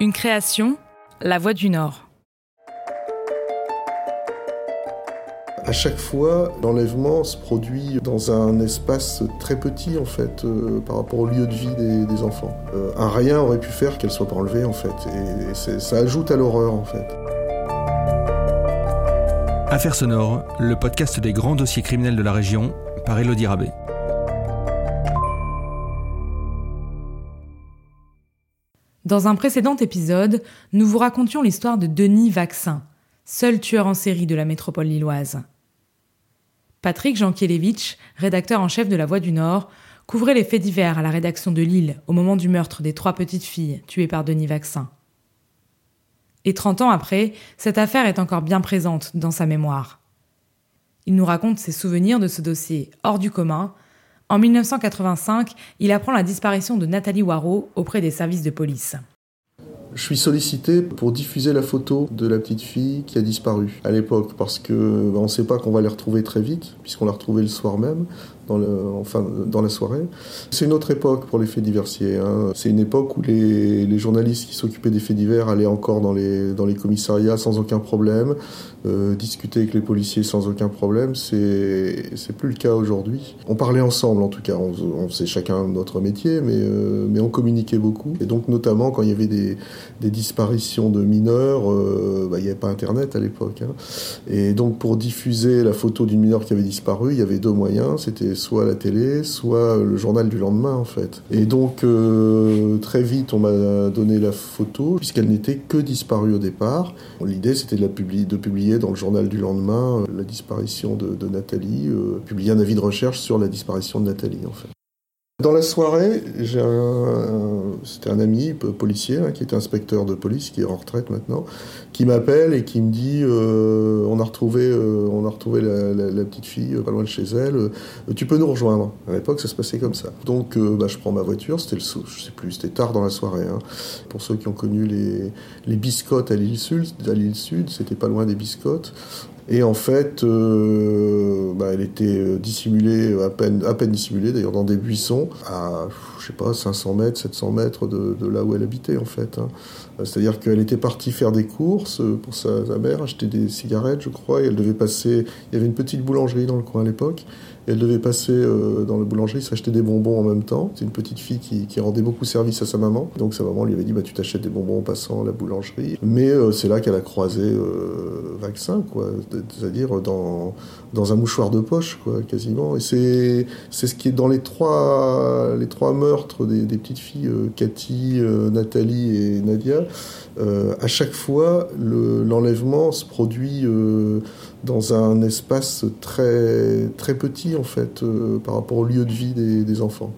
Une création, La Voix du Nord. À chaque fois, l'enlèvement se produit dans un espace très petit en fait euh, par rapport au lieu de vie des, enfants. Euh, un rien aurait pu faire qu'elle soit pas enlevée en fait, et, ça ajoute à l'horreur en fait. Affaires sonores, le podcast des grands dossiers criminels de la région par Elodie Rabé. Dans un précédent épisode, nous vous racontions l'histoire de Denis Vaccin, seul tueur en série de la métropole lilloise. Patrick Jankielewicz, rédacteur en chef de La Voix du Nord, couvrait les faits divers à la rédaction de Lille au moment du meurtre des trois petites filles tuées par Denis Vaccin. Et 30 ans après, cette affaire est encore bien présente dans sa mémoire. Il nous raconte ses souvenirs de ce dossier hors du commun. En 1985, il apprend la disparition de Nathalie Waro auprès des services de police. Je suis sollicité pour diffuser la photo de la petite fille qui a disparu à l'époque parce que bah, on ne sait pas qu'on va les retrouver très vite puisqu'on l'a retrouvée le soir même dans, enfin, dans la soirée. C'est une autre époque pour les faits diversiers. Hein. C'est une époque où les, journalistes qui s'occupaient des faits divers allaient encore dans les, commissariats sans aucun problème, euh, discuter avec les policiers sans aucun problème. C'est, plus le cas aujourd'hui. On parlait ensemble en tout cas. On, on faisait chacun notre métier, mais, euh, on communiquait beaucoup. Et donc notamment quand il y avait des, des disparitions de mineurs, euh, bah, il n'y avait pas Internet à l'époque. Hein. Et donc pour diffuser la photo d'une mineure qui avait disparu, il y avait deux moyens. C'était soit la télé, soit le journal du lendemain en fait. Et donc euh, très vite on m'a donné la photo puisqu'elle n'était que disparue au départ. L'idée c'était de, publier, de publier dans le journal du lendemain euh, la disparition de, Nathalie, euh, publier un avis de recherche sur la disparition de Nathalie en fait. Dans la soirée, c'était un ami policier hein, qui était inspecteur de police, qui est en retraite maintenant, qui m'appelle et qui me dit euh, on a retrouvé, euh, on a retrouvé la, petite fille pas loin de chez elle. Euh, tu peux nous rejoindre. À l'époque, ça se passait comme ça. Donc, bah, je prends ma voiture. C'était le, je sais plus, c'était tard dans la soirée. Hein. Pour ceux qui ont connu les, les biscottes à l'île Sud, à l'île Sud, c'était pas loin des biscottes. Et en fait, euh, bah, elle était euh, dissimulée, à peine, à peine dissimulée d'ailleurs, dans des buissons, à, je sais pas, 500 mètres, 700 mètres de, de là où elle habitait en fait. Hein. C'est-à-dire qu'elle était partie faire des courses pour sa, mère, acheter des cigarettes, je crois, et elle devait passer. Il y avait une petite boulangerie dans le coin à l'époque. Elle devait passer euh, dans la boulangerie, s'acheter des bonbons en même temps. C'est une petite fille qui, rendait beaucoup service à sa maman. Donc sa maman lui avait dit bah, Tu t'achètes des bonbons en passant à la boulangerie. Mais euh, c'est là qu'elle a croisé euh, Vaccin, quoi. C'est-à-dire dans, un mouchoir de poche, quoi, quasiment. Et c'est, ce qui est dans les trois, meurtres des petites filles, Cathy, Nathalie et Nadia. À chaque fois, l'enlèvement se produit dans un espace très, petit en fait euh, par rapport au lieu de vie des enfants.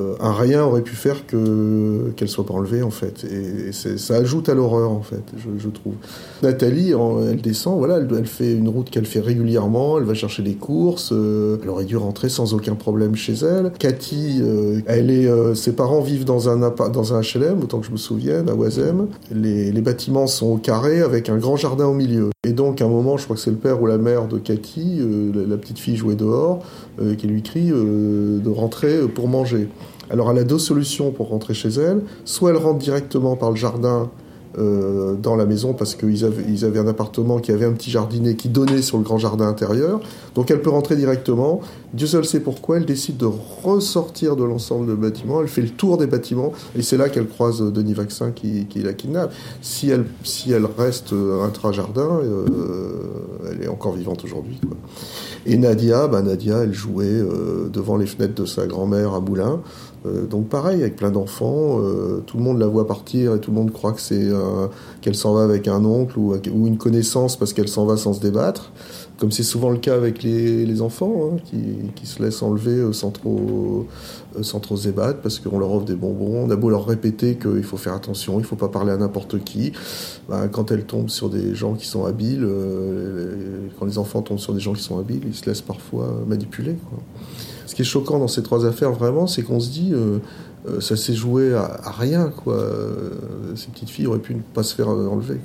Euh, un rien aurait pu faire que qu'elle soit pas enlevée en fait. Et, ça ajoute à l'horreur en fait je, trouve. Nathalie elle descend voilà elle, fait une route qu'elle fait régulièrement elle va chercher des courses euh, elle aurait dû rentrer sans aucun problème chez elle. Cathy elle est ses parents vivent dans un HLM autant que je me souvienne à Oisem les, bâtiments sont au carré avec un grand jardin au milieu. Et donc, à un moment, je crois que c'est le père ou la mère de Cathy, euh, la, petite fille jouait dehors, euh, qui lui crie euh, de rentrer pour manger. Alors, elle a deux solutions pour rentrer chez elle. Soit elle rentre directement par le jardin euh, dans la maison parce qu'ils avaient, ils avaient un appartement qui avait un petit jardinet qui donnait sur le grand jardin intérieur. Donc elle peut rentrer directement. Dieu seul sait pourquoi. Elle décide de ressortir de l'ensemble du bâtiment. Elle fait le tour des bâtiments et c'est là qu'elle croise Denis Vaccin qui, qui la kidnappe. Si elle, si elle reste intra-jardin, euh, elle est encore vivante aujourd'hui. Et Nadia, bah Nadia, elle jouait euh, devant les fenêtres de sa grand-mère à Moulins. Euh, donc pareil, avec plein d'enfants, euh, tout le monde la voit partir et tout le monde croit que c'est qu'elle s'en va avec un oncle ou, une connaissance parce qu'elle s'en va sans se débattre, comme c'est souvent le cas avec les, enfants hein, qui, se laissent enlever sans trop, se débattre parce qu'on leur offre des bonbons. On a beau leur répéter qu'il faut faire attention, il faut pas parler à n'importe qui. Ben, quand elles tombent sur des gens qui sont habiles, quand les enfants tombent sur des gens qui sont habiles, ils se laissent parfois manipuler. Qui est choquant dans ces trois affaires, vraiment, c'est qu'on se dit, euh, euh, ça s'est joué à, rien, quoi. Euh, ces petites filles auraient pu ne pas se faire enlever.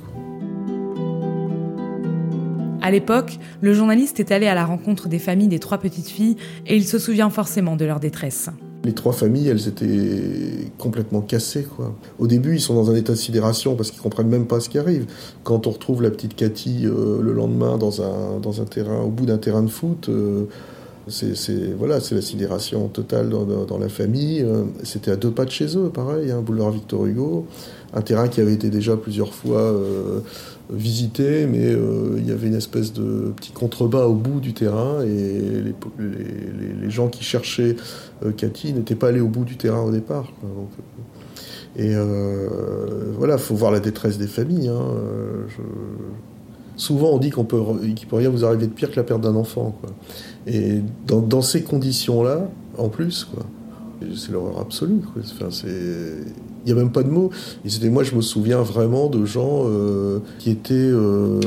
À l'époque, le journaliste est allé à la rencontre des familles des trois petites filles et il se souvient forcément de leur détresse. Les trois familles, elles étaient complètement cassées. Quoi. Au début, ils sont dans un état de sidération parce qu'ils comprennent même pas ce qui arrive. Quand on retrouve la petite Cathy euh, le lendemain dans un, dans un terrain, au bout d'un terrain de foot, euh, c'est voilà, c'est la sidération totale dans, la famille. Euh, c'était à deux pas de chez eux, pareil, hein, boulevard Victor Hugo, un terrain qui avait été déjà plusieurs fois visité, mais il y avait une espèce de petit contrebas au bout du terrain et les, gens qui cherchaient Cathy n'étaient pas allés au bout du terrain au départ. et euh, voilà, il faut voir la détresse des familles. Hein. Souvent, on dit qu'on peut, qu'il peut rien vous arriver de pire que la perte d'un enfant. Quoi. Et dans, ces conditions-là, en plus, quoi, c'est l'horreur absolue. C'est... Il n'y a même pas de mots. C'était, moi, je me souviens vraiment de gens euh, qui étaient euh,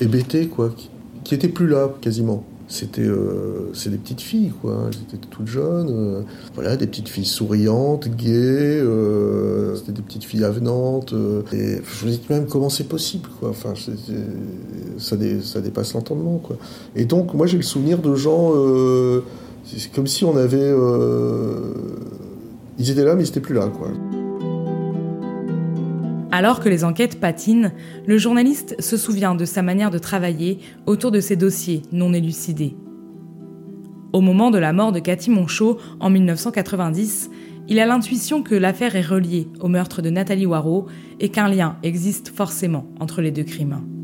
hébétés, quoi, qui, qui étaient plus là, quasiment c'était euh, des petites filles quoi elles étaient toutes jeunes euh, voilà des petites filles souriantes gaies euh, c'était des petites filles avenantes et je me dis même comment c'est possible quoi. Enfin ça, ça dépasse l'entendement quoi. Et donc moi j'ai le souvenir de gens c'est comme si on avait ils étaient là mais ils étaient plus là quoi alors que les enquêtes patinent, le journaliste se souvient de sa manière de travailler autour de ses dossiers non élucidés. Au moment de la mort de Cathy Monchot en 1990, il a l'intuition que l'affaire est reliée au meurtre de Nathalie Waro et qu'un lien existe forcément entre les deux crimes.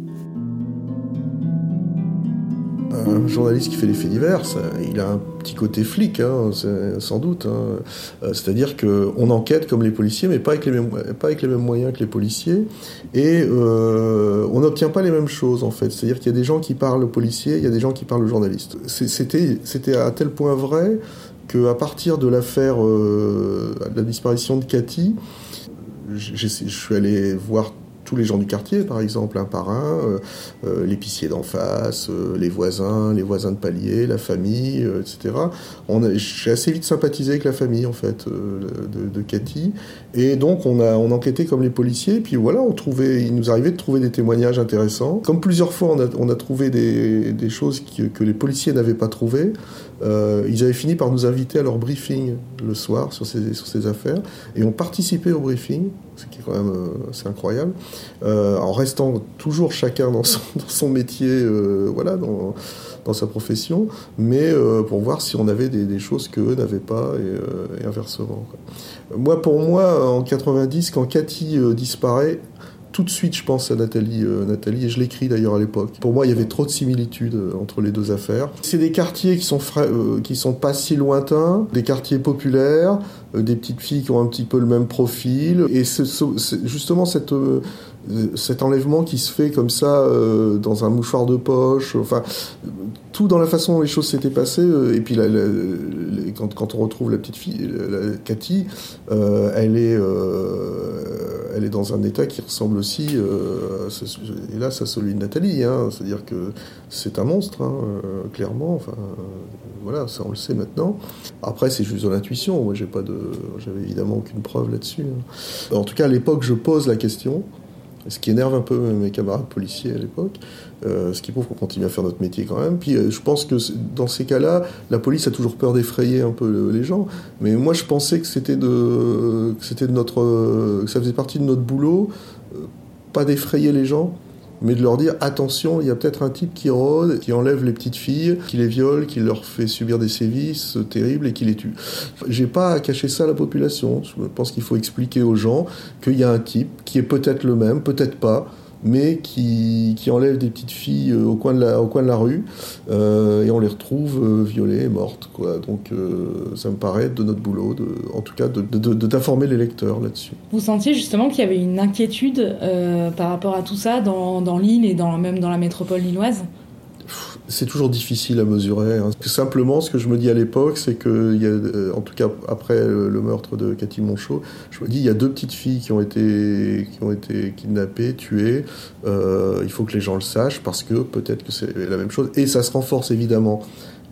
Un journaliste qui fait des faits divers, il a un petit côté flic, hein, sans doute. Hein. Euh, c'est-à-dire qu'on enquête comme les policiers, mais pas avec les mêmes, pas avec les mêmes moyens que les policiers. Et euh, on n'obtient pas les mêmes choses, en fait. C'est-à-dire qu'il y a des gens qui parlent aux policiers, il y a des gens qui parlent aux journalistes. C'était, à tel point vrai qu'à partir de l'affaire euh, de la disparition de Cathy, je suis allé voir tous les gens du quartier, par exemple, un par un, euh, euh, l'épicier d'en face, euh, les voisins, les voisins de palier, la famille, etc. J'ai assez vite sympathisé avec la famille, en fait, de, Cathy. Et donc, on a, on enquêtait comme les policiers, puis voilà, on trouvait, il nous arrivait de trouver des témoignages intéressants. Comme plusieurs fois, on a, trouvé des, choses que, les policiers n'avaient pas trouvées. ils avaient fini par nous inviter à leur briefing le soir sur ces, sur ces affaires, et ont participé au briefing ce qui est quand même euh, incroyable, euh, en restant toujours chacun dans son, métier, euh, voilà, dans, sa profession, mais pour voir si on avait des, choses qu'eux n'avaient pas et, inversement. Moi, pour moi, en 90, quand Cathy disparaît, tout de suite, je pense à Nathalie, Nathalie et je l'écris d'ailleurs à l'époque. Pour moi, il y avait trop de similitudes entre les deux affaires. C'est des quartiers qui sont qui sont pas si lointains, des quartiers populaires, euh, des petites filles qui ont un petit peu le même profil. Et justement cette, euh, cet enlèvement qui se fait comme ça euh, dans un mouchoir de poche, enfin tout dans la façon dont les choses s'étaient passées. et puis quand, quand, on retrouve la petite fille, la, Cathy, elle est elle est dans un état qui ressemble aussi, euh, hélas, à celui de Nathalie. Hein. C'est-à-dire que c'est un monstre, hein, clairement. Enfin, voilà, ça on le sait maintenant. Après, c'est juste de l'intuition. Moi, j'avais évidemment aucune preuve là-dessus. Hein. En tout cas, à l'époque, je pose la question, ce qui énerve un peu mes camarades policiers à l'époque. Euh, ce qui prouve qu'on continue à faire notre métier quand même. Puis euh, je pense que dans ces cas-là, la police a toujours peur d'effrayer un peu les gens. Mais moi, je pensais que c'était de, c'était de notre, que ça faisait partie de notre boulot, euh, pas d'effrayer les gens, mais de leur dire attention, il y a peut-être un type qui rôde, qui enlève les petites filles, qui les viole, qui leur fait subir des sévices terribles et qui les tue. J'ai pas à cacher ça à la population. Je pense qu'il faut expliquer aux gens qu'il y a un type qui est peut-être le même, peut-être pas, mais qui, qui enlève des petites filles euh, au coin de la, au coin de la rue euh, et on les retrouve euh, violées et mortes. Quoi. Donc ça me paraît de notre boulot, de, en tout cas, d'informer de, de, les lecteurs là-dessus. Vous sentiez justement qu'il y avait une inquiétude par rapport à tout ça dans, dans l'île et même dans la métropole lilloise? C'est toujours difficile à mesurer. Hein. Simplement, ce que je me dis à l'époque, c'est que, y a, euh, en tout cas après le meurtre de Cathy Monchot, je me dis il y a deux petites filles qui ont été, kidnappées, tuées. Euh, il faut que les gens le sachent parce que peut-être que c'est la même chose. Et ça se renforce évidemment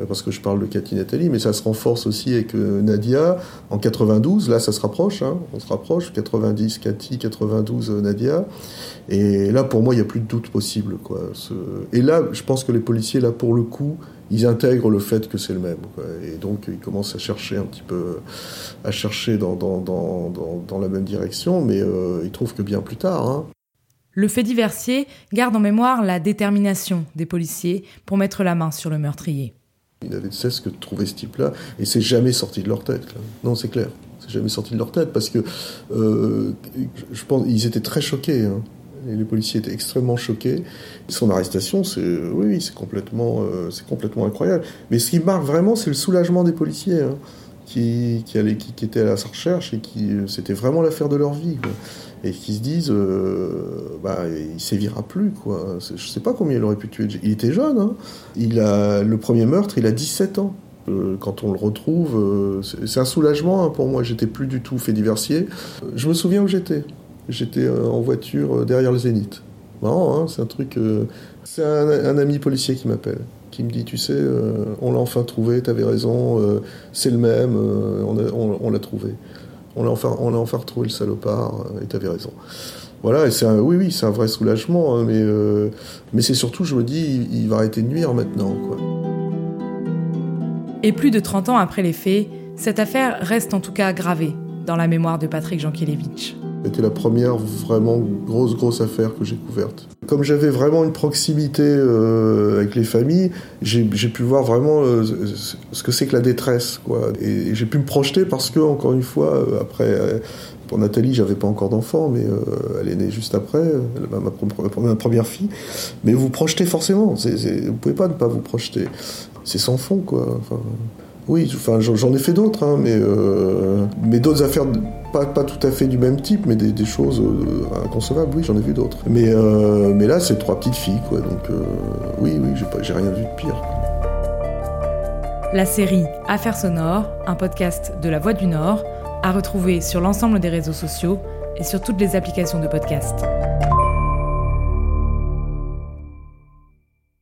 parce que je parle de Cathy Nathalie, mais ça se renforce aussi avec euh, Nadia en 92. Là, ça se rapproche, hein, on se rapproche. 90 Cathy, 92 euh, Nadia. Et là, pour moi, il n'y a plus de doute possible. Et là, je pense que les policiers, là, pour le coup, ils intègrent le fait que c'est le même. Et donc ils commencent à chercher un petit peu, à chercher dans, la même direction, mais euh, ils trouvent que bien plus tard. Hein. Le fait diversier garde en mémoire la détermination des policiers pour mettre la main sur le meurtrier. Ils n'avaient de cesse que de trouver ce type-là, et c'est jamais sorti de leur tête. Non, c'est clair, c'est jamais sorti de leur tête, parce que euh, je pense ils étaient très choqués. Hein. Les policiers étaient extrêmement choqués. Son arrestation, c'est oui, c'est complètement, euh, c'est complètement incroyable. Mais ce qui marque vraiment, c'est le soulagement des policiers. Hein, qui, qui, allait, qui, étaient à sa recherche et qui c'était vraiment l'affaire de leur vie et qui se disent euh, bah il sévira plus quoi je sais pas combien il aurait pu tuer il était jeune hein. il a le premier meurtre il a 17 ans euh, quand on le retrouve euh, c'est un soulagement hein, pour moi j'étais plus du tout fait diversier je me souviens où j'étais J'étais euh, en voiture derrière le Zénith. Marrant, hein, c'est un truc. C'est un, ami policier qui m'appelle, qui me dit Tu sais, on l'a enfin trouvé, t'avais raison, c'est le même, on, l'a trouvé. On l'a enfin, on a enfin retrouvé le salopard, et t'avais raison. Voilà, et c'est un, oui, oui, c'est un vrai soulagement, hein, mais, mais c'est surtout, je me dis, il, va arrêter de nuire maintenant. Quoi. Et plus de 30 ans après les faits, cette affaire reste en tout cas gravée dans la mémoire de Patrick Jankélévitch. C'était la première vraiment grosse, grosse affaire que j'ai couverte. Comme j'avais vraiment une proximité euh, avec les familles, j'ai pu voir vraiment euh, ce que c'est que la détresse. Quoi. Et, j'ai pu me projeter parce que, encore une fois, euh, après, pour Nathalie, j'avais pas encore d'enfant, mais elle est née juste après, ma, première fille. Mais vous projetez forcément, vous pouvez pas ne pas vous projeter. C'est sans fond, quoi. Oui, enfin, j'en ai fait d'autres, hein, mais, euh, mais d'autres affaires, pas, pas tout à fait du même type, mais des, choses euh, inconcevables, oui, j'en ai vu d'autres. Mais, euh, mais là, c'est trois petites filles, quoi, donc oui, oui, j'ai rien vu de pire. La série Affaires sonores, un podcast de La Voix du Nord, à retrouver sur l'ensemble des réseaux sociaux et sur toutes les applications de podcast.